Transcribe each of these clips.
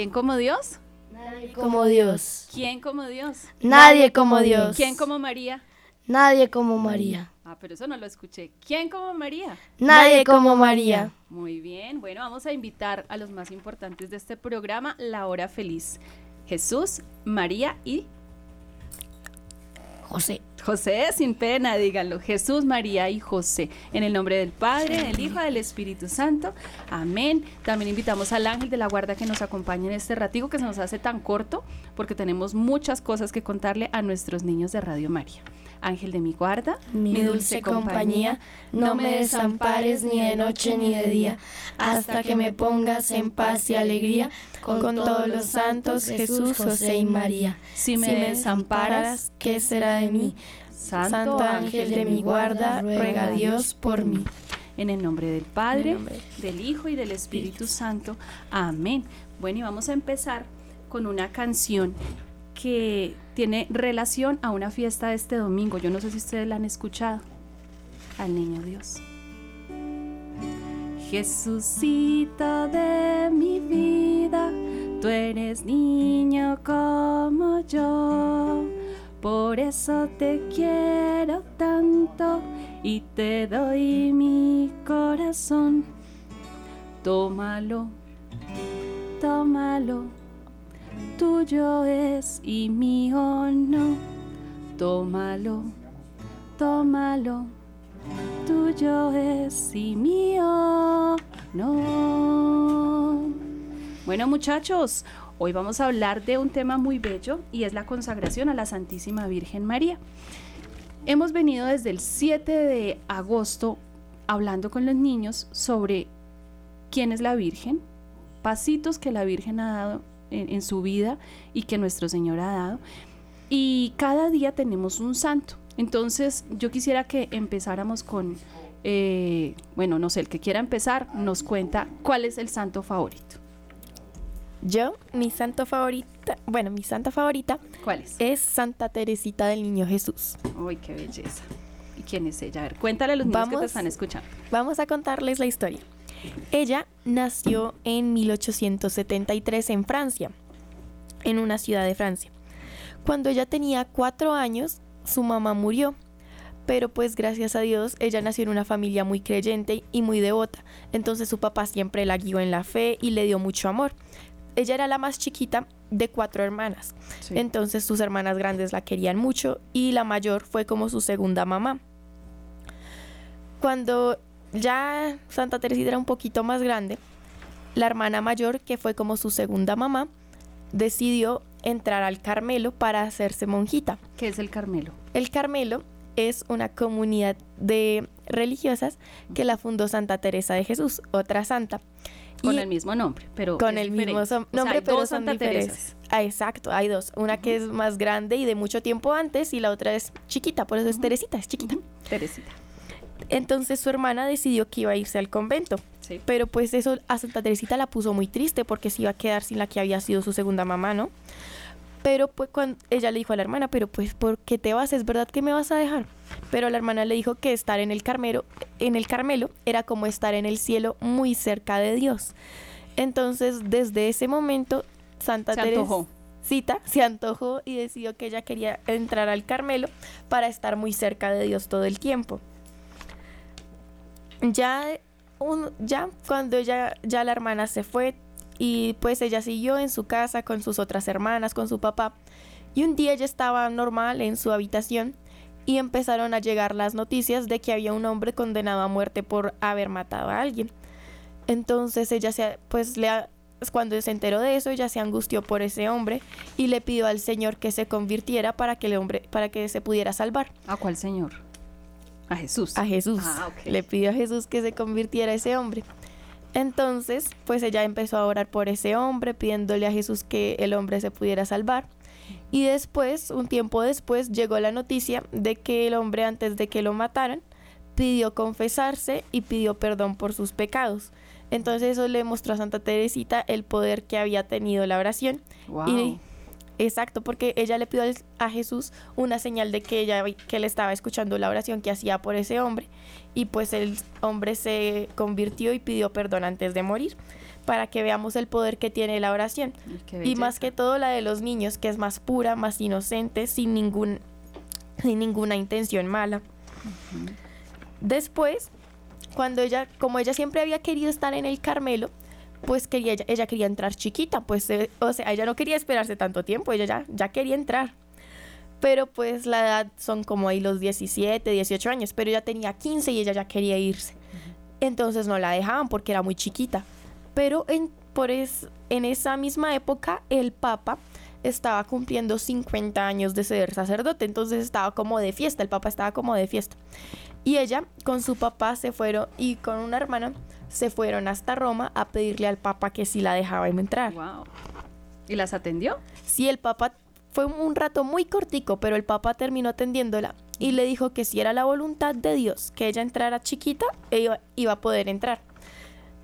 ¿Quién como Dios? Nadie como Dios. ¿Quién como Dios? Nadie como Dios. ¿Quién como María? Nadie como María. Ah, pero eso no lo escuché. ¿Quién como María? Nadie como María. Muy bien, bueno, vamos a invitar a los más importantes de este programa, La Hora Feliz. Jesús, María y José. José, sin pena, díganlo. Jesús, María y José. En el nombre del Padre, del Hijo, del Espíritu Santo. Amén. También invitamos al ángel de la guarda que nos acompañe en este ratico que se nos hace tan corto porque tenemos muchas cosas que contarle a nuestros niños de Radio María. Ángel de mi guarda, mi dulce compañía, no me desampares ni de noche ni de día, hasta que me pongas en paz y alegría con, todos los santos, Jesús, José y María. Si me, desamparas, ¿qué será de mí? Santo ángel de mi guarda, ruega a Dios por mí. En el nombre del Padre, del Hijo y del Espíritu Santo. Amén. Bueno, y vamos a empezar con una canción que tiene relación a una fiesta de este domingo. Yo no sé si ustedes la han escuchado. Al Niño Dios. Jesucito de mi vida, tú eres niño como yo. Por eso te quiero tanto y te doy mi corazón. Tómalo, tómalo tuyo es y mío no. Tómalo, tómalo, tuyo es y mío no. Bueno muchachos, hoy vamos a hablar de un tema muy bello y es la consagración a la Santísima Virgen María. Hemos venido desde el 7 de agosto hablando con los niños sobre quién es la Virgen, pasitos que la Virgen ha dado en, su vida y que nuestro Señor ha dado. Y cada día tenemos un santo. Entonces yo quisiera que empezáramos con, eh, bueno, no sé, el que quiera empezar nos cuenta cuál es el santo favorito. Yo, mi santo favorita, bueno, mi santa favorita. ¿Cuál es? Es Santa Teresita del Niño Jesús. Uy, qué belleza. ¿Y quién es ella? A ver, cuéntale a los niños que te están escuchando. Vamos a contarles la historia. Ella nació en 1873 en Francia, en una ciudad de Francia. Cuando ella tenía cuatro años, su mamá murió, pero pues gracias a Dios ella nació en una familia muy creyente y muy devota, entonces su papá siempre la guió en la fe y le dio mucho amor. Ella era la más chiquita de cuatro hermanas, entonces sus hermanas grandes la querían mucho y la mayor fue como su segunda mamá. Cuando ya Santa Teresita era un poquito más grande, la hermana mayor, que fue como su segunda mamá, decidió entrar al Carmelo para hacerse monjita. ¿Qué es el Carmelo? El Carmelo es una comunidad de religiosas que la fundó Santa Teresa de Jesús, otra santa. Con el mismo nombre, pero con el mismo nombre, pero son Santa diferentes. Ah, exacto, hay dos. Una que es más grande y de mucho tiempo antes y la otra es chiquita, por eso es Teresita, es chiquita. Teresita. Entonces su hermana decidió que iba a irse al convento. Pero pues eso a Santa Teresita la puso muy triste porque se iba a quedar sin la que había sido su segunda mamá, ¿no? Pero pues cuando ella le dijo a la hermana, pero pues ¿por qué te vas? ¿Es verdad que me vas a dejar? Pero la hermana le dijo que estar en el Carmelo, en el Carmelo era como estar en el cielo muy cerca de Dios. Entonces, desde ese momento Santa Teresita se antojó y decidió que ella quería entrar al Carmelo para estar muy cerca de Dios todo el tiempo ya, un, ya cuando ella, ya la hermana se fue y pues ella siguió en su casa con sus otras hermanas, con su papá. Y un día ella estaba normal en su habitación y empezaron a llegar las noticias de que había un hombre condenado a muerte por haber matado a alguien. Entonces ella se, pues le, cuando se enteró de eso, ella se angustió por ese hombre y le pidió al Señor que se convirtiera para que el hombre, para que se pudiera salvar. ¿A cuál Señor? A Jesús. A Jesús. Ah, Le pidió a Jesús que se convirtiera ese hombre. Entonces, pues ella empezó a orar por ese hombre, pidiéndole a Jesús que el hombre se pudiera salvar. Y después, un tiempo después, llegó la noticia de que el hombre, antes de que lo mataran, pidió confesarse y pidió perdón por sus pecados. Entonces eso le mostró a Santa Teresita el poder que había tenido la oración. Y Exacto, porque ella le pidió a Jesús una señal de que ella que le estaba escuchando la oración que hacía por ese hombre. Y pues el hombre se convirtió y pidió perdón antes de morir para que veamos el poder que tiene la oración. Y más que todo la de los niños que es más pura, más inocente, sin ningún sin ninguna intención mala. Después, cuando ella, como ella siempre había querido estar en el Carmelo, pues quería, ella, quería entrar chiquita, pues, eh, o sea, ella no quería esperarse tanto tiempo, ella ya, ya quería entrar. Pero pues la edad son como ahí los 17, 18 años, pero ella tenía 15 y ella ya quería irse. Entonces no la dejaban porque era muy chiquita. Pero en, por es, en esa misma época el Papa estaba cumpliendo 50 años de ser sacerdote, entonces estaba como de fiesta, el Papa estaba como de fiesta. Y ella con su papá se fueron y con una hermana se fueron hasta Roma a pedirle al Papa que si la dejaba entrar. Wow. ¿Y las atendió? Sí, el Papa fue un rato muy cortico, pero el Papa terminó atendiéndola y le dijo que si era la voluntad de Dios que ella entrara chiquita, ella iba a poder entrar.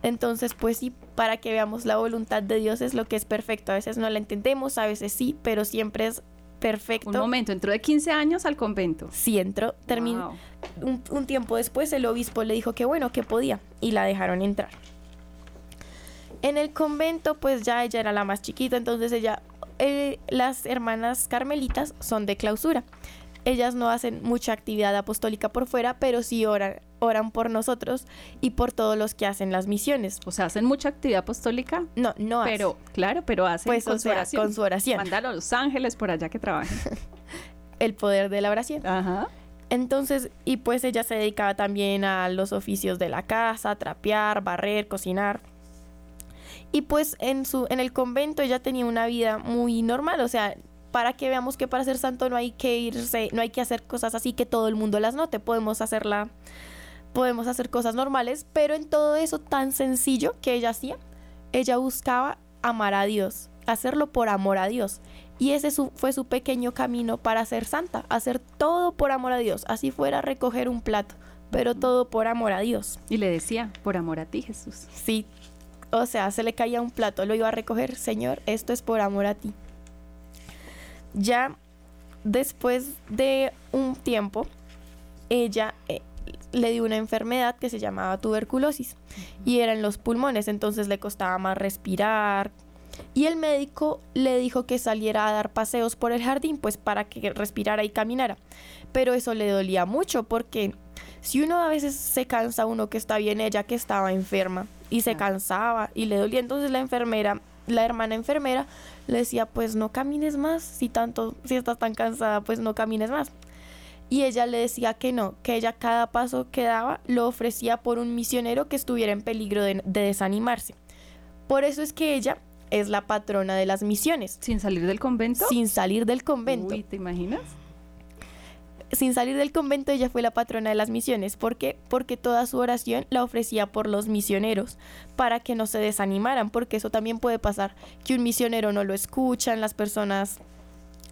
Entonces, pues sí, para que veamos la voluntad de Dios es lo que es perfecto. A veces no la entendemos, a veces sí, pero siempre es perfecto. Un momento, entró de 15 años al convento. Sí, entró, terminó. Un, tiempo después el obispo le dijo que bueno, que podía y la dejaron entrar. En el convento, pues ya ella era la más chiquita, entonces ella, eh, las hermanas carmelitas son de clausura. Ellas no hacen mucha actividad apostólica por fuera, pero sí oran, oran por nosotros y por todos los que hacen las misiones. O sea, hacen mucha actividad apostólica. No, no Pero, claro, pero hacen pues, con, su oración. con su oración. Mándalo a los ángeles por allá que trabajen. El poder de la oración. Ajá. Entonces, y pues ella se dedicaba también a los oficios de la casa, trapear, barrer, cocinar. Y pues en su en el convento ella tenía una vida muy normal, o sea, para que veamos que para ser santo no hay que irse, no hay que hacer cosas así que todo el mundo las note, podemos hacerla podemos hacer cosas normales, pero en todo eso tan sencillo que ella hacía, ella buscaba amar a Dios, hacerlo por amor a Dios. Y ese fue su pequeño camino para ser santa, hacer todo por amor a Dios, así fuera recoger un plato, pero todo por amor a Dios. Y le decía, por amor a ti Jesús. Sí, o sea, se le caía un plato, lo iba a recoger, Señor, esto es por amor a ti. Ya después de un tiempo, ella eh, le dio una enfermedad que se llamaba tuberculosis y era en los pulmones, entonces le costaba más respirar. Y el médico le dijo que saliera a dar paseos por el jardín, pues para que respirara y caminara. Pero eso le dolía mucho porque si uno a veces se cansa, uno que está bien, ella que estaba enferma y se cansaba y le dolía, entonces la enfermera, la hermana enfermera le decía, pues no camines más, si tanto, si estás tan cansada, pues no camines más y ella le decía que no, que ella cada paso que daba lo ofrecía por un misionero que estuviera en peligro de, desanimarse. Por eso es que ella es la patrona de las misiones. ¿Sin salir del convento? Sin salir del convento. Uy, ¿te imaginas? Sin salir del convento ella fue la patrona de las misiones. ¿Por qué? Porque toda su oración la ofrecía por los misioneros, para que no se desanimaran, porque eso también puede pasar, que un misionero no lo escuchan, las personas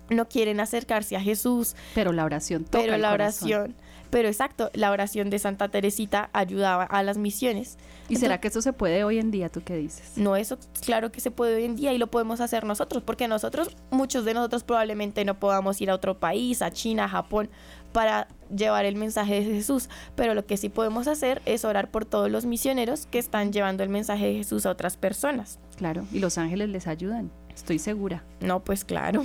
no quieren acercarse a Jesús. Pero la oración toca Pero la oración. Pero exacto, la oración de Santa Teresita ayudaba a las misiones. ¿Y será que eso se puede hoy en día? ¿Tú qué dices? No, eso claro que se puede hoy en día y lo podemos hacer nosotros, porque nosotros, muchos de nosotros probablemente no podamos ir a otro país, a China, a Japón, para llevar el mensaje de Jesús, pero lo que sí podemos hacer es orar por todos los misioneros que están llevando el mensaje de Jesús a otras personas. Claro, y los ángeles les ayudan, estoy segura. No, pues claro.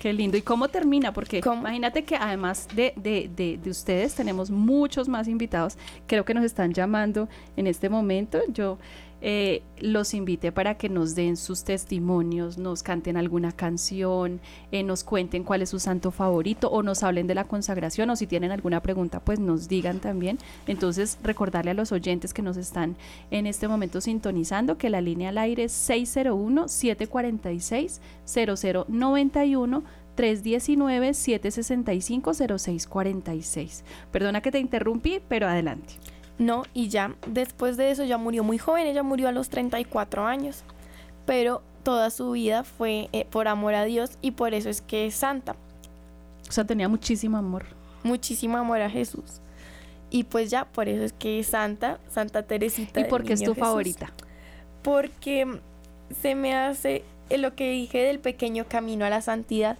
Qué lindo. ¿Y cómo termina? Porque imagínate que además de, de, de, de, ustedes tenemos muchos más invitados. Creo que nos están llamando en este momento. Yo eh, los invite para que nos den sus testimonios, nos canten alguna canción, eh, nos cuenten cuál es su santo favorito o nos hablen de la consagración o si tienen alguna pregunta pues nos digan también. Entonces recordarle a los oyentes que nos están en este momento sintonizando que la línea al aire es 601-746-0091. 319-765-0646. Perdona que te interrumpí, pero adelante. No, y ya después de eso ya murió muy joven, ella murió a los 34 años, pero toda su vida fue eh, por amor a Dios y por eso es que es santa. O sea, tenía muchísimo amor. Muchísimo amor a Jesús. Y pues ya, por eso es que es santa, Santa Teresita. ¿Y por qué es tu favorita? Porque se me hace lo que dije del pequeño camino a la santidad,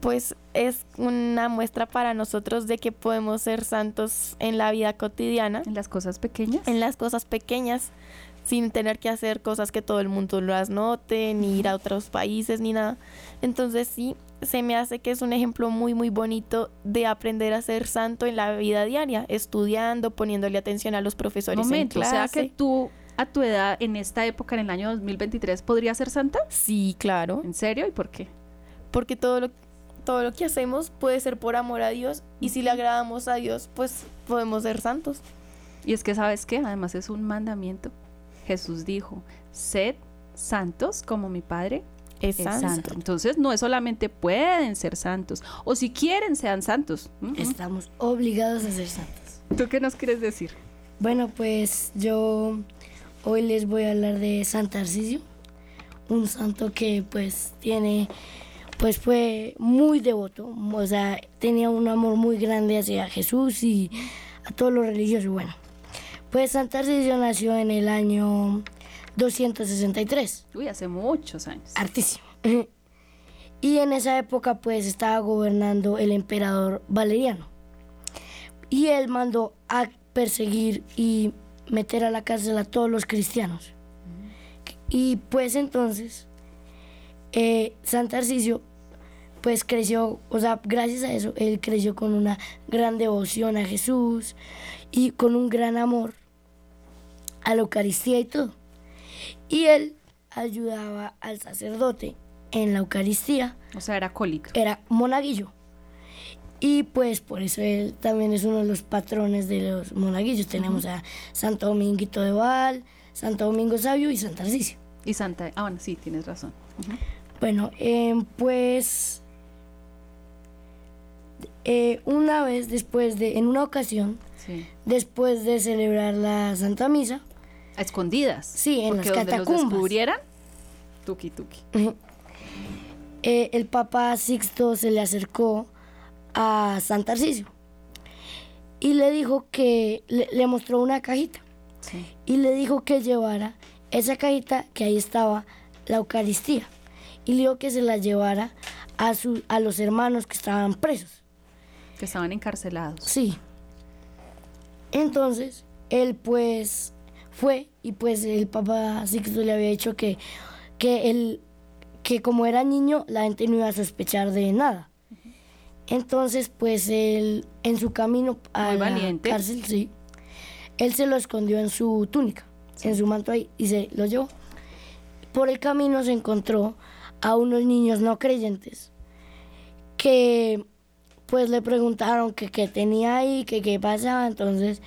pues es una muestra para nosotros de que podemos ser santos en la vida cotidiana. En las cosas pequeñas. En las cosas pequeñas, sin tener que hacer cosas que todo el mundo las note, ni ir a otros países, ni nada. Entonces sí, se me hace que es un ejemplo muy, muy bonito de aprender a ser santo en la vida diaria, estudiando, poniéndole atención a los profesores Momento, en clase. O sea que tú a tu edad, en esta época, en el año 2023, podrías ser santa? Sí, claro. ¿En serio? ¿Y por qué? Porque todo lo, todo lo que hacemos puede ser por amor a Dios y si le agradamos a Dios, pues podemos ser santos. Y es que, ¿sabes qué? Además es un mandamiento. Jesús dijo, sed santos como mi Padre es, santo. Entonces no es solamente pueden ser santos, o si quieren sean santos. Estamos obligados a ser santos. ¿Tú qué nos quieres decir? Bueno, pues yo Hoy les voy a hablar de San Tarcisio, un santo que pues tiene, pues fue muy devoto, o sea, tenía un amor muy grande hacia Jesús y a todos los religiosos. Bueno, pues San Tarcisio nació en el año 263. Uy, hace muchos años. Artísimo. Y en esa época pues estaba gobernando el emperador Valeriano. Y él mandó a perseguir y meter a la cárcel a todos los cristianos. Y pues entonces, eh, San Tarcisio, pues creció, o sea, gracias a eso, él creció con una gran devoción a Jesús y con un gran amor a la Eucaristía y todo. Y él ayudaba al sacerdote en la Eucaristía. O sea, era cólico. Era monaguillo. Y pues por eso él también es uno de los patrones de los monaguillos. Tenemos a Santo Dominguito de Val, Santo Domingo Sabio y Santa Tarcisio. Y Santa... Ah, bueno, sí, tienes razón. Bueno, em, pues eh, una vez después de, en una ocasión, después de celebrar la Santa Misa. ¿A escondidas? Sí, en las catacumbas. Donde los descubrieran, tuki tuki. Eh, el Papa Sixto se le acercó a San Tarcisio y le dijo que le, mostró una cajita y le dijo que llevara esa cajita que ahí estaba la Eucaristía y le dijo que se la llevara a, su, a los hermanos que estaban presos. Que estaban encarcelados. Sí. Entonces, él pues fue y pues el Papa Sixto le había dicho que, que, él, que como era niño la gente no iba a sospechar de nada. Entonces, pues él, en su camino a la cárcel, sí, él se lo escondió en su túnica, en su manto ahí, y se lo llevó. Por el camino se encontró a unos niños no creyentes que pues le preguntaron que qué tenía ahí, que qué pasaba, entonces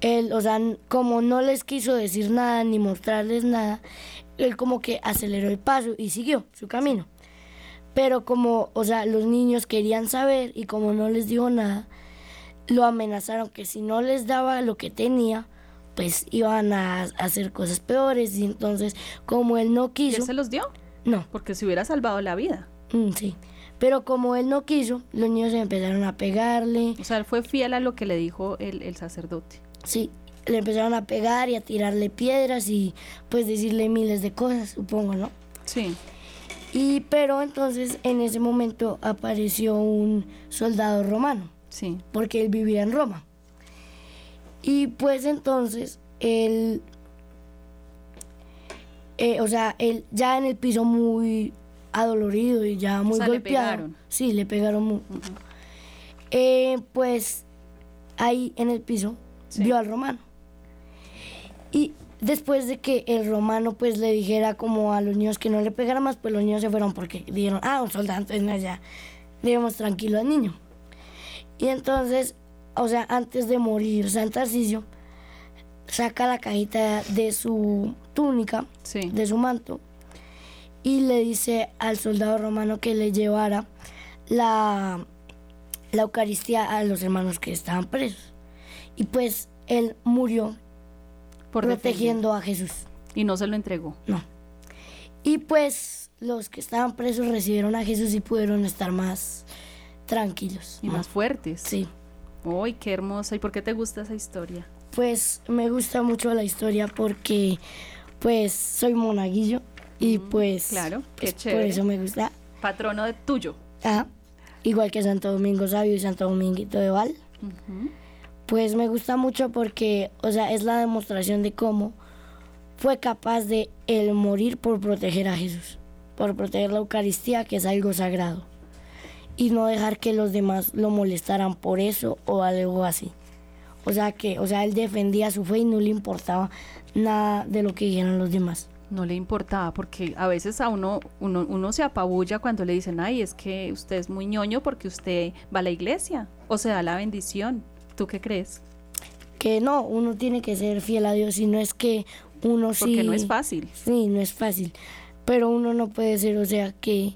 él, o sea, como no les quiso decir nada ni mostrarles nada, él como que aceleró el paso y siguió su camino. Pero como, o sea, los niños querían saber y como no les dijo nada, lo amenazaron que si no les daba lo que tenía, pues iban a hacer cosas peores. Y entonces, como él no quiso... ¿Y se los dio? No. Porque se hubiera salvado la vida. Mm, sí. Pero como él no quiso, los niños empezaron a pegarle. O sea, él fue fiel a lo que le dijo el, el sacerdote. Sí, le empezaron a pegar y a tirarle piedras y pues decirle miles de cosas, supongo, ¿no? Sí. Y pero entonces en ese momento apareció un soldado romano. Sí. Porque él vivía en Roma. Y pues entonces él eh, o sea, él ya en el piso muy adolorido y ya muy golpeado. Le pegaron. Sí, le pegaron muy. Eh, pues ahí en el piso vio al romano. Y después de que el romano pues le dijera como a los niños que no le pegara más, pues los niños se fueron porque dijeron, ah, un soldado, entonces ya debemos tranquilo al niño. Y entonces, o sea, antes de morir, San Tarcisio saca la cajita de su túnica, de su manto, y le dice al soldado romano que le llevara la, la Eucaristía a los hermanos que estaban presos. Y pues él murió protegiendo a Jesús. Y no se lo entregó. No. Y pues los que estaban presos recibieron a Jesús y pudieron estar más tranquilos. Y más fuertes. Sí. ¡Uy, qué hermosa! ¿Y por qué te gusta esa historia? Pues me gusta mucho la historia porque pues soy monaguillo Y pues, claro, qué pues, por eso me gusta. Patrono de tuyo. Ah, igual que Santo Domingo Sabio y Santo Dominguito de Val. Pues me gusta mucho porque, o sea, es la demostración de cómo fue capaz de él morir por proteger a Jesús, por proteger la Eucaristía, que es algo sagrado, y no dejar que los demás lo molestaran por eso o algo así. O sea que, o sea, él defendía su fe y no le importaba nada de lo que dijeran los demás. No le importaba porque a veces a uno, uno, uno se apabulla cuando le dicen, ay, es que usted es muy ñoño porque usted va a la iglesia o se da la bendición. ¿Tú qué crees? Que no, uno tiene que ser fiel a Dios y no es que uno sí... Porque no es fácil. Sí, no es fácil. Pero uno no puede ser, o sea, que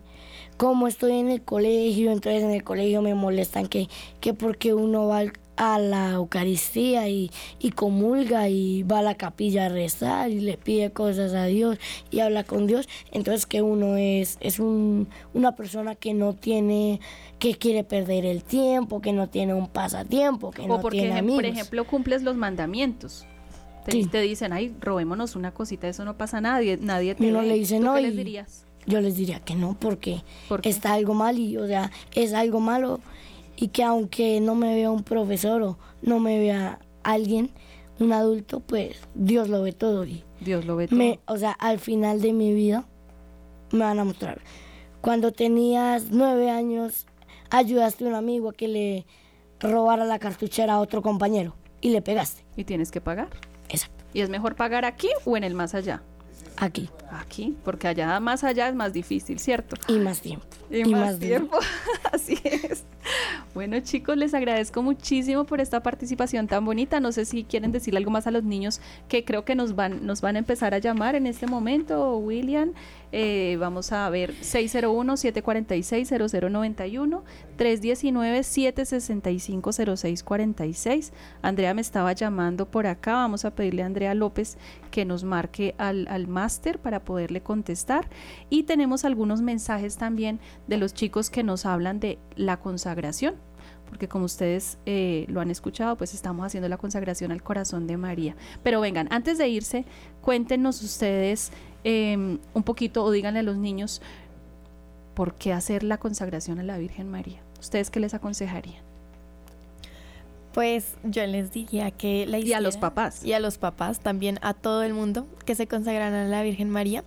como estoy en el colegio, entonces en el colegio me molestan que, que porque uno va al, a la Eucaristía y, comulga y va a la capilla a rezar y le pide cosas a Dios y habla con Dios, entonces que uno es, es un, una persona que no tiene, que quiere perder el tiempo, que no tiene un pasatiempo, que no tiene amigos. por ejemplo, cumples los mandamientos. Te, te, dicen, ay, robémonos una cosita, eso no pasa a nadie, nadie te no le dice no. ¿Qué les dirías? Yo les diría que no, porque está algo mal y, o sea, es algo malo y que aunque no me vea un profesor o no me vea alguien, un adulto, pues Dios lo ve todo. Y Dios lo ve todo. o sea, al final de mi vida me van a mostrar. Cuando tenías nueve años, ayudaste a un amigo a que le robara la cartuchera a otro compañero y le pegaste. Y tienes que pagar. Exacto. ¿Y es mejor pagar aquí o en el más allá? Aquí. Aquí, porque allá más allá es más difícil, ¿cierto? Y más tiempo. Y, más, tiempo, así es. Bueno chicos, les agradezco muchísimo por esta participación tan bonita. No sé si quieren decirle algo más a los niños que creo que nos van, nos van a empezar a llamar en este momento, William. Eh, vamos a ver 601-746-0091, 319-765-0646. Andrea me estaba llamando por acá. Vamos a pedirle a Andrea López que nos marque al, al máster para poderle contestar. Y tenemos algunos mensajes también de los chicos que nos hablan de la consagración porque como ustedes eh, lo han escuchado, pues estamos haciendo la consagración al corazón de María. Pero vengan, antes de irse, cuéntenos ustedes em, un poquito o díganle a los niños por qué hacer la consagración a la Virgen María. ¿Ustedes qué les aconsejarían? Pues yo les diría que la Y a los papás. Y a los papás, también a todo el mundo, que se consagran a la Virgen María,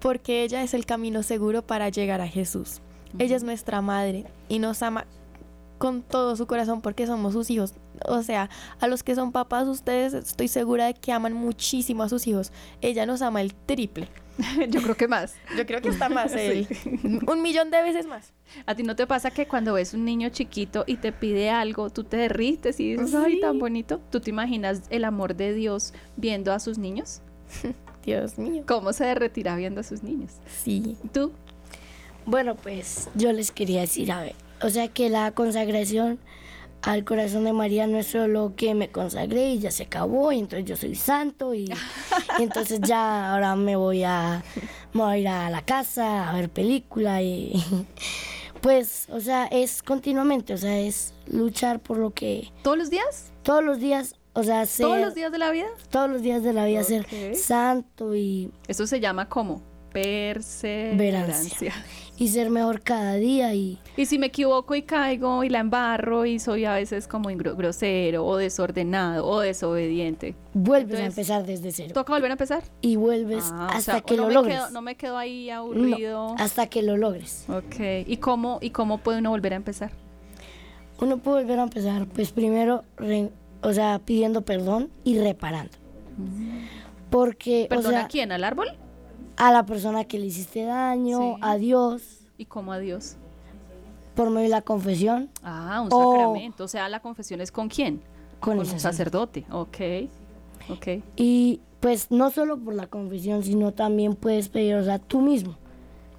porque ella es el camino seguro para llegar a Jesús. Ella es nuestra madre y nos ama con todo su corazón porque somos sus hijos. O sea, a los que son papás, ustedes estoy segura de que aman muchísimo a sus hijos. Ella nos ama el triple. Yo creo que más. Yo creo que está más él. Un millón de veces más. ¿A ti no te pasa que cuando ves un niño chiquito y te pide algo, tú te derrites y dices, ay, tan bonito? ¿Tú te imaginas el amor de Dios viendo a sus niños? Dios mío. ¿Cómo se derretirá viendo a sus niños? Sí. ¿Tú? Bueno, pues yo les quería decir, a ver, o sea que la consagración al corazón de María no es solo que me consagré y ya se acabó y entonces yo soy santo y, entonces ya ahora me voy a, me ir a la casa a ver película y pues, o sea, es continuamente, o sea, es luchar por lo que... ¿Todos los días? Todos los días, o sea, ser... ¿Todos los días de la vida? Todos los días de la vida ser santo y... Eso se llama como perseverancia y ser mejor cada día y y si me equivoco y caigo y la embarro y soy a veces como grosero o desordenado o desobediente. Vuelves a empezar desde cero. toca volver a empezar y vuelves ah, hasta que lo logres. no me quedo ahí aburrido. hasta que lo logres. Ok. y cómo y cómo puede uno volver a empezar uno puede volver a empezar pues primero o sea pidiendo perdón y reparando. Mm. porque ¿Perdón a quién al árbol a la persona que le hiciste daño, a Dios. ¿Y cómo a Dios? Por medio de la confesión. Ah, un sacramento. O sea, la confesión es con quién? Con, el sacerdote. Ok. Ok. Y pues no solo por la confesión, sino también puedes pedir, o sea, tú mismo.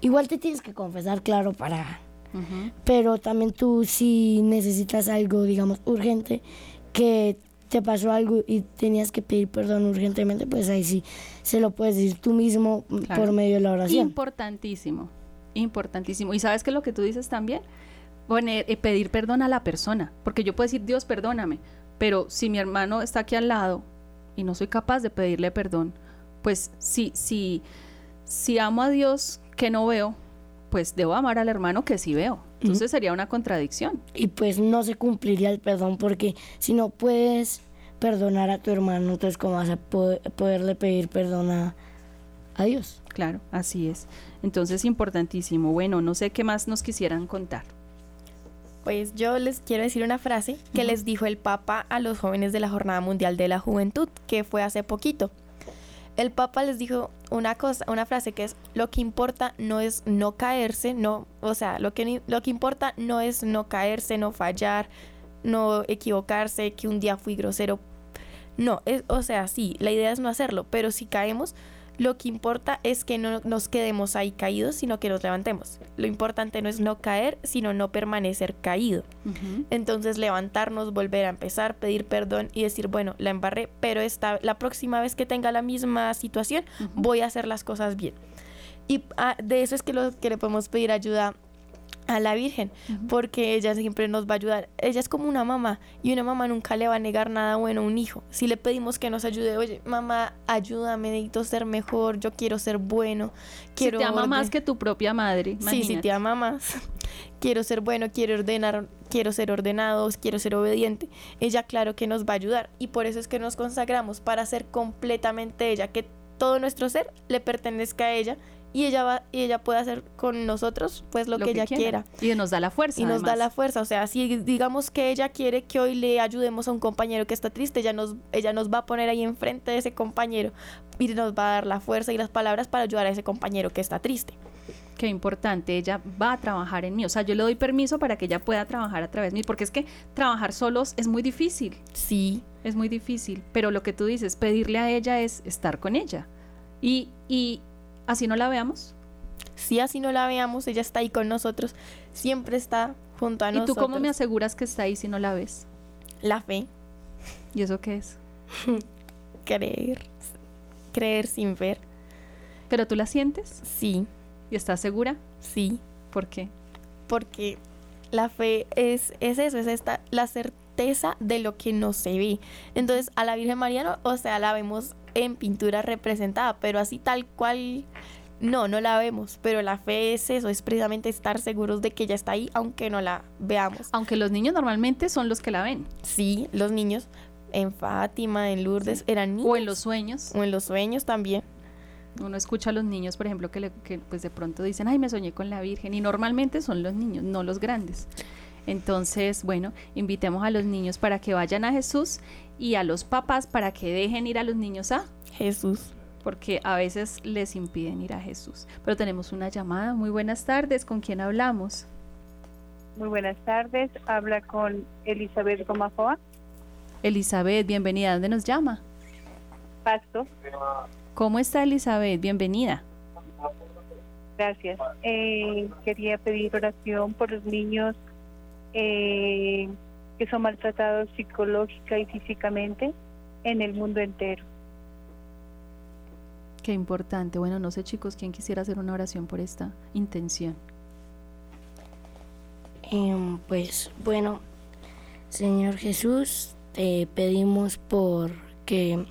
Igual te tienes que confesar, claro, para... Pero también tú si necesitas algo, digamos, urgente, que te pasó algo y tenías que pedir perdón urgentemente, pues ahí sí se lo puedes decir tú mismo por medio de la oración. Importantísimo, importantísimo. Y sabes que lo que tú dices también, poner, eh, pedir perdón a la persona, porque yo puedo decir, Dios, perdóname, pero si mi hermano está aquí al lado y no soy capaz de pedirle perdón, pues sí, sí, si amo a Dios que no veo, pues debo amar al hermano que sí veo. Entonces sería una contradicción. Y pues no se cumpliría el perdón porque si no puedes perdonar a tu hermano, entonces ¿cómo vas a poderle pedir perdón a, a Dios? Claro, así es. Entonces importantísimo. Bueno, no sé qué más nos quisieran contar. Pues yo les quiero decir una frase que les dijo el Papa a los jóvenes de la Jornada Mundial de la Juventud, que fue hace poquito. El Papa les dijo una cosa, una frase que es lo que importa no es no caerse, no, o sea, lo que lo que importa no es no caerse, no fallar, no equivocarse, que un día fui grosero. No, es, o sea, sí, la idea es no hacerlo, pero si caemos, lo que importa es que no nos quedemos ahí caídos, sino que nos levantemos. Lo importante no es no caer, sino no permanecer caído. Entonces levantarnos, volver a empezar, pedir perdón y decir, bueno, la embarré, pero esta, la próxima vez que tenga la misma situación, voy a hacer las cosas bien. Y ah, de eso es que, lo, que le podemos pedir ayuda a la Virgen, porque ella siempre nos va a ayudar. Ella es como una mamá y una mamá nunca le va a negar nada bueno a un hijo. Si le pedimos que nos ayude, oye, mamá, ayúdame, necesito ser mejor, yo quiero ser bueno, quiero... Si te ama más que tu propia madre. Sí, si te ama más. quiero ser bueno, quiero ordenar, quiero ser ordenado, quiero ser obediente. Ella claro que nos va a ayudar y por eso es que nos consagramos para ser completamente ella, que todo nuestro ser le pertenezca a ella y ella va y ella puede hacer con nosotros pues lo, que, ella quiera. y nos da la fuerza y nos da la fuerza o sea si digamos que ella quiere que hoy le ayudemos a un compañero que está triste ella nos ella nos va a poner ahí enfrente de ese compañero y nos va a dar la fuerza y las palabras para ayudar a ese compañero que está triste qué importante, ella va a trabajar en mí. O sea, yo le doy permiso para que ella pueda trabajar a través de mí, porque es que trabajar solos es muy difícil. Sí. Es muy difícil, pero lo que tú dices, pedirle a ella es estar con ella. Y, y, así no la veamos. Si así no la veamos, ella está ahí con nosotros, siempre está junto a nosotros. ¿Y tú cómo me aseguras que está ahí si no la ves? La fe. ¿Y eso qué es? creer. Creer sin ver. ¿Pero tú la sientes? Sí. ¿Y estás segura? Sí. ¿Por qué? Porque la fe es, es eso, es esta, la certeza de lo que no se ve. Entonces, a la Virgen María, o sea, la vemos en pintura representada, pero así tal cual no, no la vemos, pero la fe es eso, es precisamente estar seguros de que ella está ahí, aunque no la veamos. Aunque los niños normalmente son los que la ven. Sí, los niños en Fátima, en Lourdes, eran niños. O en los sueños. O en los sueños también. Uno escucha a los niños, por ejemplo, que, le, que pues de pronto dicen, ay, me soñé con la Virgen, y normalmente son los niños, no los grandes. Entonces, bueno, invitemos a los niños para que vayan a Jesús y a los papás para que dejen ir a los niños a Jesús. Porque a veces les impiden ir a Jesús. Pero tenemos una llamada. Muy buenas tardes. ¿Con quién hablamos? Muy buenas tardes. Habla con Elizabeth Gomafoa. Elizabeth, bienvenida. ¿Dónde nos llama? Pasto. ¿Cómo está Elizabeth? Bienvenida. Gracias. Eh, quería pedir oración por los niños eh, que son maltratados psicológica y físicamente en el mundo entero. Qué importante. Bueno, no sé chicos, ¿quién quisiera hacer una oración por esta intención? Em, pues bueno, Señor Jesús, te pedimos por que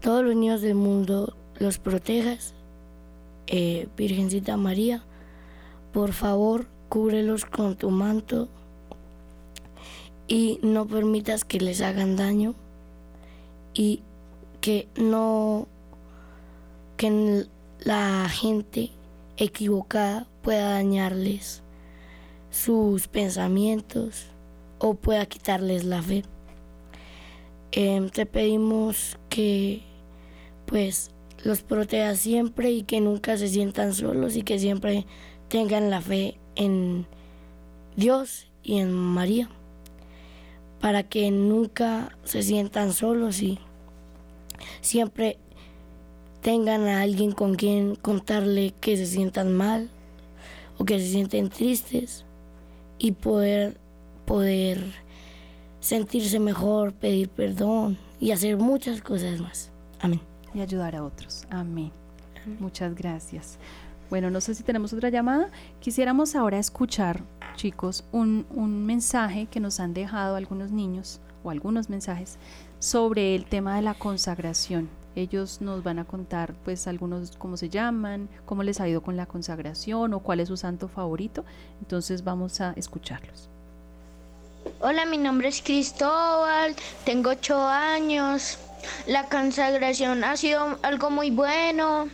todos los niños del mundo los protejas. Eh, Virgencita María, por favor, cúbrelos con tu manto y no permitas que les hagan daño y que no que la gente equivocada pueda dañarles sus pensamientos o pueda quitarles la fe. Em, te pedimos que pues los protejas siempre y que nunca se sientan solos y que siempre tengan la fe en Dios y en María para que nunca se sientan solos y siempre tengan a alguien con quien contarle que se sientan mal o que se sienten tristes y poder poder sentirse mejor, pedir perdón y hacer muchas cosas más. Amén. Y ayudar a otros. Amén. Muchas gracias. Bueno, no sé si tenemos otra llamada. Quisiéramos ahora escuchar, chicos, un, un mensaje que nos han dejado algunos niños o algunos mensajes sobre el tema de la consagración Ellos nos van a contar pues algunos cómo se llaman, cómo les ha ido con la consagración o cuál es su santo favorito. Entonces vamos a escucharlos. Hola, mi nombre es Cristóbal, tengo ocho años. La consagración ha sido algo muy bueno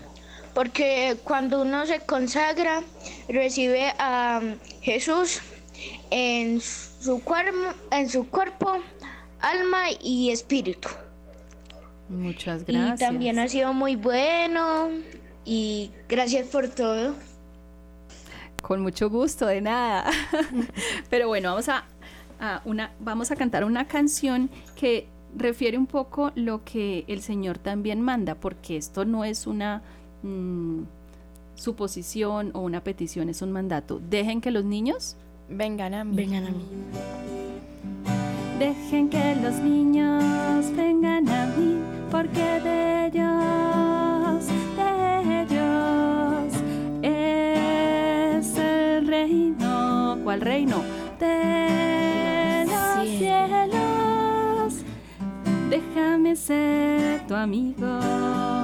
porque cuando uno se consagra recibe a Jesús en su, cuerpo, en su cuerpo, alma y espíritu. Muchas gracias. Y también ha sido muy bueno y gracias por todo. Con mucho gusto, de nada. Pero bueno, vamos a, una, vamos a cantar una canción que refiere un poco lo que el Señor también manda, porque esto no es una mm, suposición o una petición, es un mandato. Dejen que los niños vengan a mí. Vengan a mí. Dejen que los niños vengan a mí, porque de ellos, de ellos es el reino. ¿Cuál reino? De los cielos. Déjame ser tu amigo.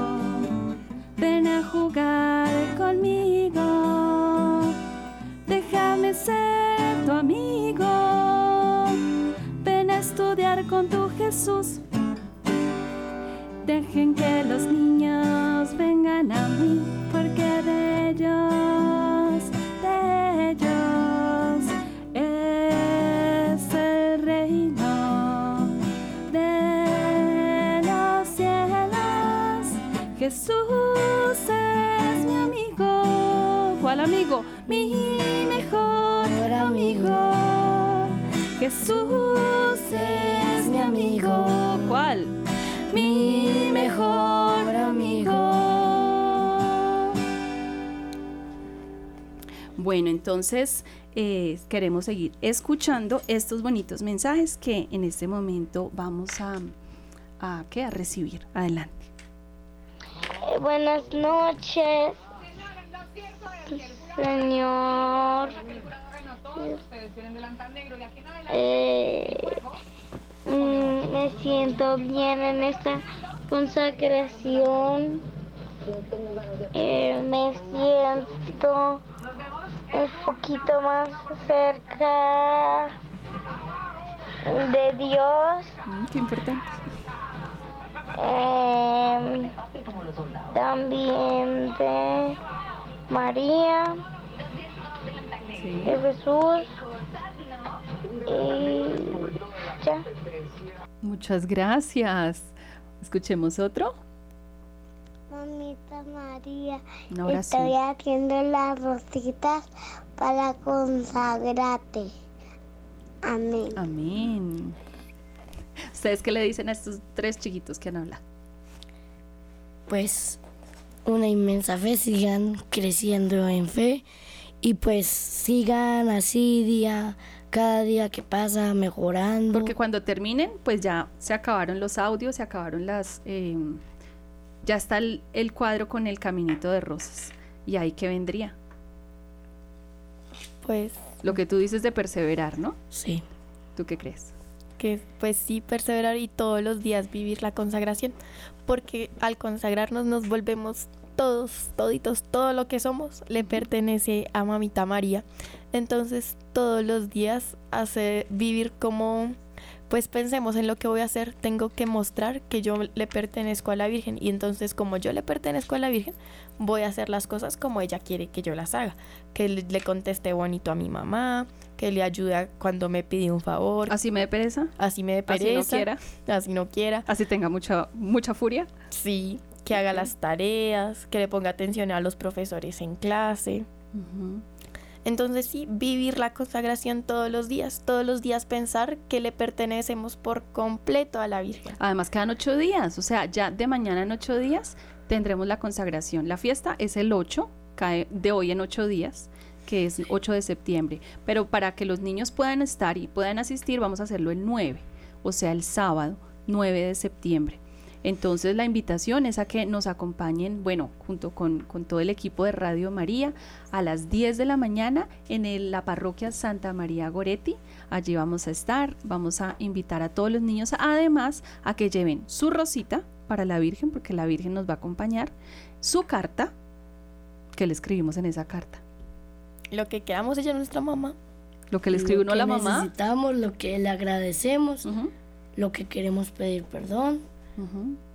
Ven a jugar conmigo. Déjame ser tu amigo estudiar con tu Jesús. Dejen que los niños vengan a mí, porque de ellos, de ellos es el reino de los cielos. Jesús ¿Cuál amigo? Mi mejor amigo. Jesús es mi amigo. ¿Cuál? Mi mejor amigo. Bueno, entonces eh, queremos seguir escuchando estos bonitos mensajes que en este momento vamos a, a, a recibir. Adelante. Eh, buenas noches, Señor. Eh, mm, me siento bien en esta consagración. Eh, me siento un poquito más cerca de Dios. Mm, qué importante. Eh, también de María. Jesús. Y ya. Muchas gracias. Escuchemos otro. Mamita María, estoy haciendo las rositas para consagrarte. Amén. Amén. ¿Ustedes qué le dicen a estos tres chiquitos que han hablado? Pues una inmensa fe, sigan creciendo en fe y pues sigan así día, cada día que pasa mejorando. Porque cuando terminen, pues ya se acabaron los audios, se acabaron las... Em, ya está el, cuadro con el caminito de rosas. ¿Y ahí qué vendría? Pues... Lo que tú dices de perseverar, ¿no? Sí. ¿Tú qué crees? Que pues sí, perseverar y todos los días vivir la consagración, porque al consagrarnos nos volvemos todos, toditos, todo lo que somos le pertenece a Mamita María. Entonces todos los días hace vivir como, pues pensemos en lo que voy a hacer, tengo que mostrar que yo le pertenezco a la Virgen y entonces como yo le pertenezco a la Virgen, voy a hacer las cosas como ella quiere que yo las haga, que le, conteste bonito a mi mamá, que le ayude cuando me pide un favor. Así me dé pereza. Así me dé pereza. Así no quiera. Así no quiera. Así tenga mucha, mucha furia. Sí, que haga las tareas, que le ponga atención a los profesores en clase. Entonces sí, vivir la consagración todos los días, todos los días pensar que le pertenecemos por completo a la Virgen. Además quedan ocho días, o sea, ya de mañana en ocho días tendremos la consagración. La fiesta es el 8, cae de hoy en ocho días, que es 8 de septiembre. Pero para que los niños puedan estar y puedan asistir, vamos a hacerlo el 9, o sea, el sábado 9 de septiembre. Entonces la invitación es a que nos acompañen, bueno, junto con, todo el equipo de Radio María, a las 10 de la mañana en la parroquia Santa María Goretti. Allí vamos a estar, vamos a invitar a todos los niños, además a que lleven su rosita, para la Virgen, porque la Virgen nos va a acompañar, su carta, que le escribimos en esa carta. Lo que queramos ella nuestra mamá. Lo que le escribió uno a la mamá. necesitamos, lo que le agradecemos, lo que queremos pedir perdón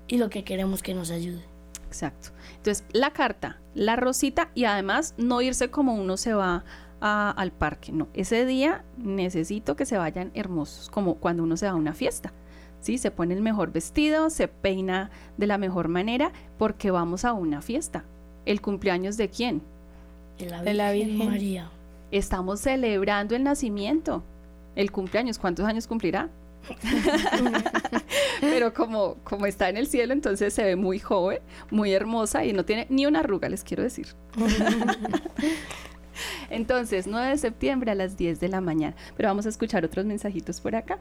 y lo que queremos que nos ayude. Exacto. Entonces, la carta, la rosita y además no irse como uno se va al parque. No, ese día necesito que se vayan hermosos, como cuando uno se va a una fiesta. ¿sí? Se pone el mejor vestido, se peina de la mejor manera porque vamos a una fiesta. ¿El cumpleaños de quién? De la Virgen, María. Estamos celebrando el nacimiento. El cumpleaños, ¿cuántos años cumplirá? Pero como, como está en el cielo, entonces se ve muy joven, muy hermosa y no tiene ni una arruga, les quiero decir. entonces, 9 de septiembre a las 10 de la mañana. Pero vamos a escuchar otros mensajitos por acá.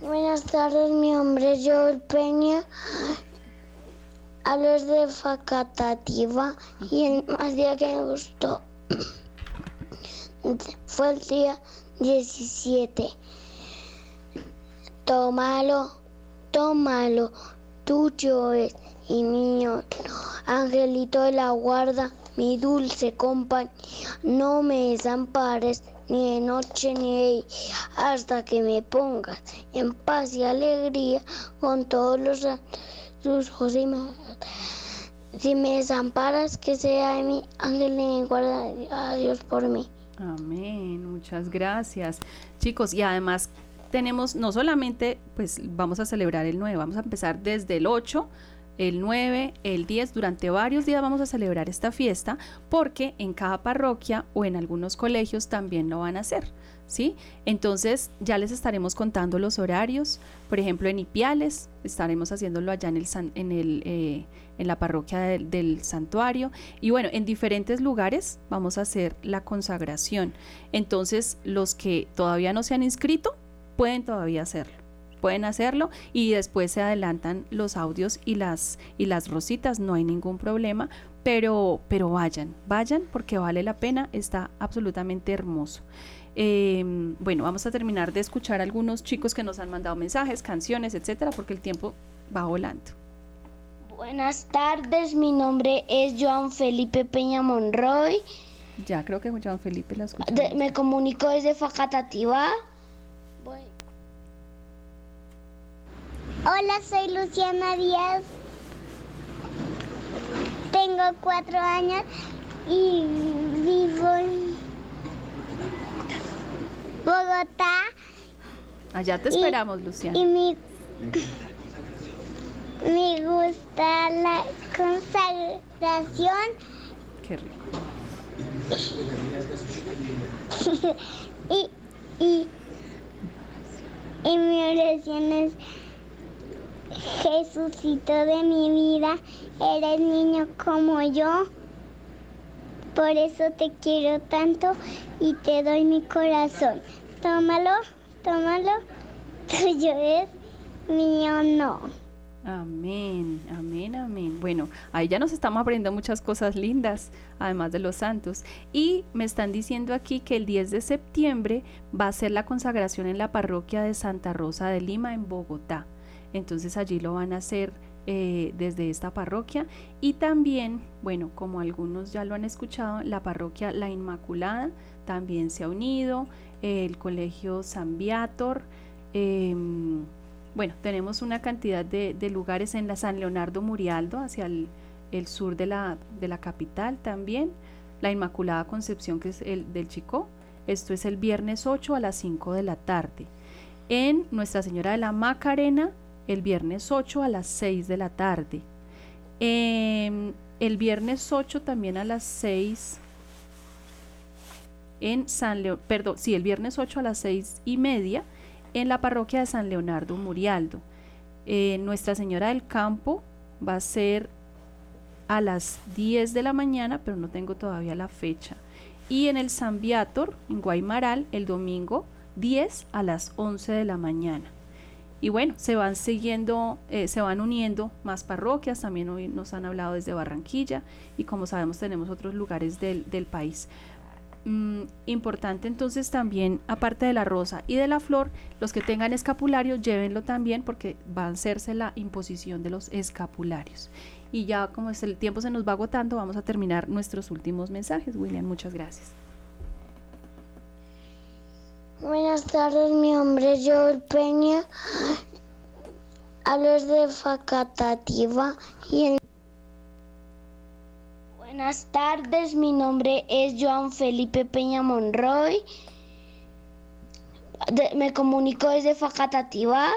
Buenas tardes, mi nombre es Joel Peña. Hablo de Facatativa y el más día que me gustó fue el día 17. Tómalo, tómalo, tuyo es y mío. Angelito de la guarda, mi dulce compañía, no me desampares ni de noche ni de día, hasta que me pongas en paz y alegría con todos los tus ojos y Si me desamparas, que sea de mi ángel y guarda a Dios por mí. Amén, muchas gracias. Chicos, y además tenemos no solamente, pues vamos a celebrar el 9, vamos a empezar desde el 8 el 9, el 10, durante varios días vamos a celebrar esta fiesta porque en cada parroquia o en algunos colegios también lo van a hacer. ¿Sí? Entonces ya les estaremos contando los horarios. Por ejemplo, en Ipiales estaremos haciéndolo allá en, el, en, el, eh, en la parroquia del santuario. Y bueno, en diferentes lugares vamos a hacer la consagración. Entonces, los que todavía no se han inscrito pueden todavía hacerlo pueden hacerlo y después se adelantan los audios y las y las rositas, no hay ningún problema, pero pero vayan, vayan porque vale la pena, está absolutamente hermoso. Em, bueno, vamos a terminar de escuchar a algunos chicos que nos han mandado mensajes, canciones, etcétera, porque el tiempo va volando. Buenas tardes, mi nombre es Joan Felipe Peña Monroy. Ya creo que Joan Felipe la escuchó. me comunico desde Facatativá. Hola, soy Luciana Díaz. Tengo cuatro años y vivo en Bogotá. Allá te esperamos, Luciana. Y me, me gusta la consagración. Qué rico. y, y, y mi oración es Jesucito de mi vida, eres niño como yo. Por eso te quiero tanto y te doy mi corazón. Tómalo, tómalo, tuyo es, mío no. Amén, amén, amén. Bueno, ahí ya nos estamos aprendiendo muchas cosas lindas, además de los santos. Y me están diciendo aquí que el 10 de septiembre va a ser la consagración en la parroquia de Santa Rosa de Lima, en Bogotá entonces allí lo van a hacer eh, desde esta parroquia y también, bueno, como algunos ya lo han escuchado, la parroquia La Inmaculada también se ha unido, el colegio San Viator, em, bueno, tenemos una cantidad de, lugares en la San Leonardo Murialdo, hacia el, sur de la, de capital también, la Inmaculada Concepción, que es el del Chico, esto es el viernes 8 a las 5 de la tarde. En Nuestra Señora de la Macarena, el viernes 8 a las 6 de la tarde. Em, el viernes 8 también a las 6 en San Leo, perdón, sí, el viernes 8 a las 6 y media en la parroquia de San Leonardo Murialdo. Eh, Nuestra Señora del Campo va a ser a las 10 de la mañana, pero no tengo todavía la fecha. Y en el San Viator, en Guaymaral, el domingo 10 a las 11 de la mañana. Y bueno, se van siguiendo, eh, se van uniendo más parroquias, también hoy nos han hablado desde Barranquilla y como sabemos tenemos otros lugares del, país. Mm, importante entonces también, aparte de la rosa y de la flor, los que tengan escapulario, llévenlo también porque va a hacerse la imposición de los escapularios. Y ya como es el tiempo se nos va agotando, vamos a terminar nuestros últimos mensajes. William, muchas gracias. Buenas tardes, mi nombre es Joel Peña. Hablo de Facatativa y Buenas tardes, mi nombre es Joan Felipe Peña Monroy. me comunico desde Facatativa.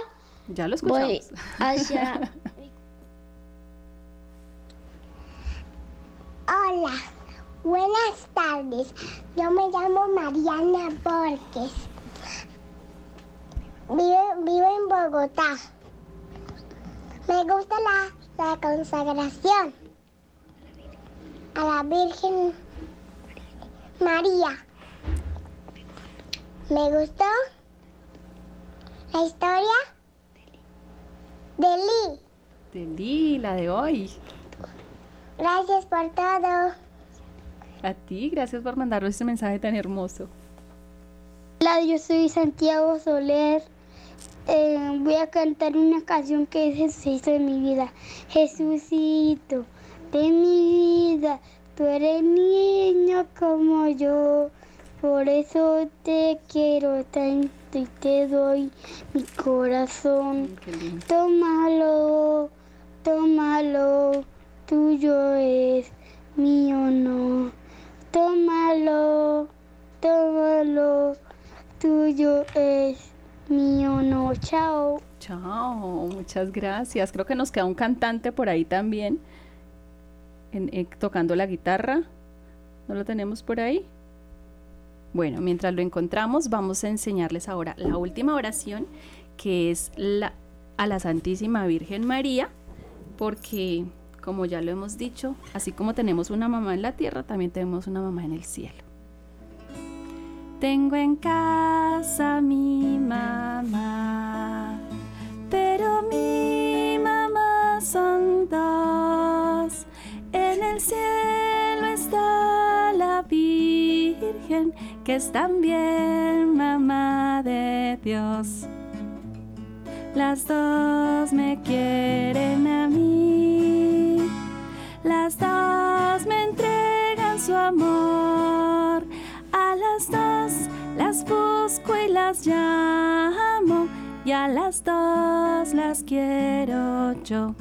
Ya lo escuchamos. Voy hacia... Hola, buenas tardes. Yo me llamo Mariana Borges. Vivo, en Bogotá. Me gusta la, la consagración a la Virgen María. Me gustó la historia de Lee. De Lee, la de hoy. Gracias por todo. A ti, gracias por mandarnos este mensaje tan hermoso. Hola, yo soy Santiago Soler. Eh, voy a cantar una canción que es Jesucito de mi vida. Jesucito de mi vida. Tú eres niño como yo, por eso te quiero tanto y te doy mi corazón. Tómalo, tómalo, tuyo es, mío no. Tómalo, tómalo, tuyo es, mío no. Chao. Chao, muchas gracias. Creo que nos queda un cantante por ahí también tocando la guitarra. ¿No lo tenemos por ahí? Bueno, mientras lo encontramos, vamos a enseñarles ahora la última oración, que es la, a la Santísima Virgen María, porque, como ya lo hemos dicho, así como tenemos una mamá en la tierra, también tenemos una mamá en el cielo. Tengo en casa mi mamá, pero mi mamá en el cielo está la Virgen, que es también mamá de Dios. Las dos me quieren a mí, las dos me entregan su amor. A las dos las busco y las llamo, y a las dos las quiero yo.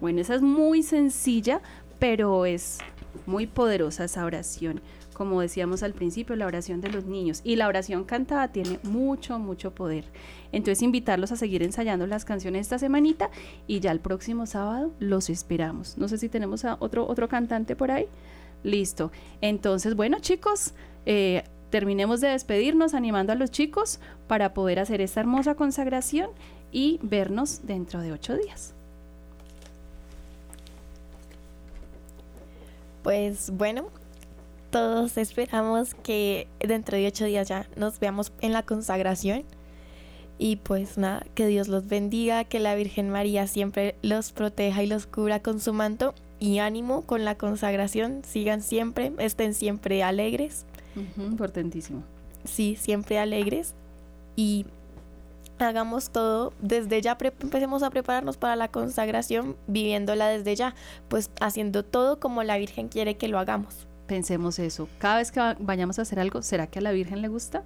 Bueno, esa es muy sencilla, pero es muy poderosa esa oración. Como decíamos al principio, la oración de los niños. Y la oración cantada tiene mucho, mucho poder. Entonces, invitarlos a seguir ensayando las canciones esta semanita y ya el próximo sábado los esperamos. No sé si tenemos a otro, otro cantante por ahí. Listo. Entonces, bueno, chicos, eh, terminemos de despedirnos animando a los chicos para poder hacer esta hermosa consagración y vernos dentro de ocho días. Pues bueno, todos esperamos que dentro de ocho días ya nos veamos en la consagración. Y pues nada, que Dios los bendiga, que la Virgen María siempre los proteja y los cubra con su manto. Y ánimo con la consagración, sigan siempre, estén siempre alegres. importantísimo. Sí, siempre alegres. Y hagamos todo desde ya, empecemos a prepararnos para la consagración viviéndola desde ya, pues haciendo todo como la Virgen quiere que lo hagamos. Pensemos eso, cada vez que vayamos a hacer algo, ¿será que a la Virgen le gusta?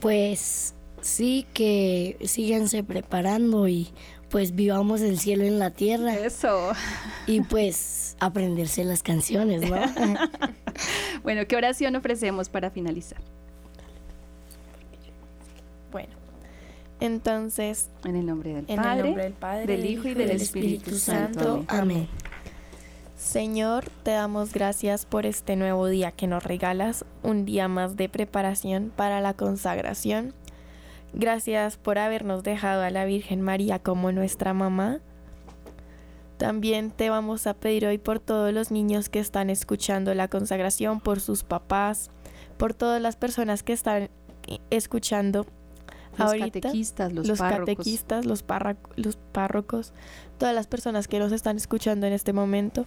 Pues sí, que síganse preparando y pues vivamos el cielo en la tierra. Eso. Y pues aprenderse las canciones, ¿no? bueno, ¿qué oración ofrecemos para finalizar? Bueno, entonces... En el nombre del, Padre, del, Hijo y del, Espíritu, Santo. Amén. Señor, te damos gracias por este nuevo día que nos regalas, un día más de preparación para la consagración. Gracias por habernos dejado a la Virgen María como nuestra mamá. También te vamos a pedir hoy por todos los niños que están escuchando la consagración, por sus papás, por todas las personas que están escuchando los catequistas, los, los catequistas, los, los párrocos, todas las personas que nos están escuchando en este momento,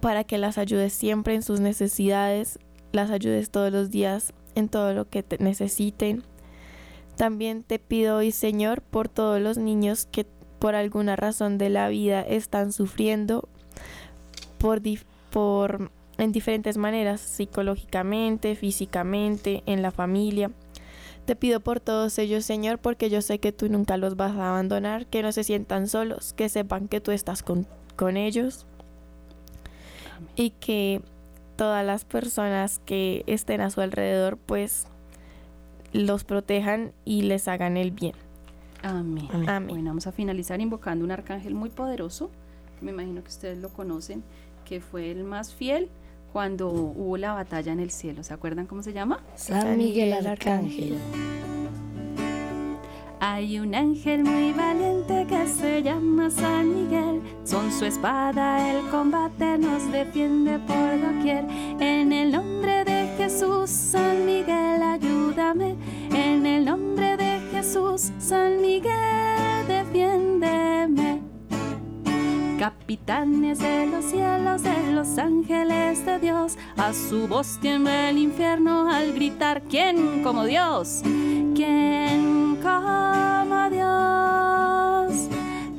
para que las ayudes siempre en sus necesidades, las ayudes todos los días en todo lo que necesiten. También te pido hoy, Señor, por todos los niños que por alguna razón de la vida están sufriendo por, por en diferentes maneras, psicológicamente, físicamente, en la familia. Te pido por todos ellos, Señor, porque yo sé que tú nunca los vas a abandonar, que no se sientan solos, que sepan que tú estás con, con ellos y que todas las personas que estén a su alrededor pues los protejan y les hagan el bien. Amén. Amén. Bueno, vamos a finalizar invocando un arcángel muy poderoso, me imagino que ustedes lo conocen, que fue el más fiel cuando hubo la batalla en el cielo. ¿Se acuerdan cómo se llama? San Miguel Arcángel. Hay un ángel muy valiente que se llama San Miguel. Son su espada el combate nos defiende por doquier. En el nombre de Jesús, San Miguel, ayúdame. En el nombre de Jesús, San Miguel, capitanes de los cielos, de los ángeles de Dios. A su voz tiembla el infierno al gritar, ¿quién como Dios? ¿Quién como Dios?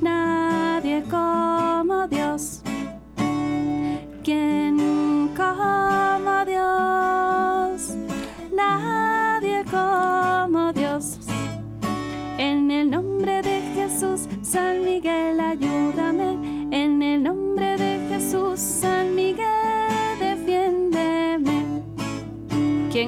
Nadie como Dios. ¿Quién como Dios? Nadie como Dios. En el nombre de Jesús, San Miguel, ayúdame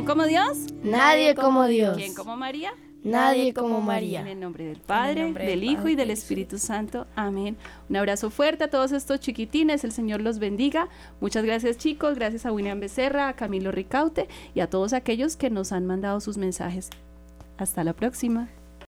como Dios? Nadie como Dios. ¿Quién como María? Nadie como María. En el nombre del Padre, del, Hijo y del Espíritu Santo. Amén. Un abrazo fuerte a todos estos chiquitines. El Señor los bendiga. Muchas gracias chicos. Gracias a William Becerra, a Camilo Ricaute y a todos aquellos que nos han mandado sus mensajes. Hasta la próxima.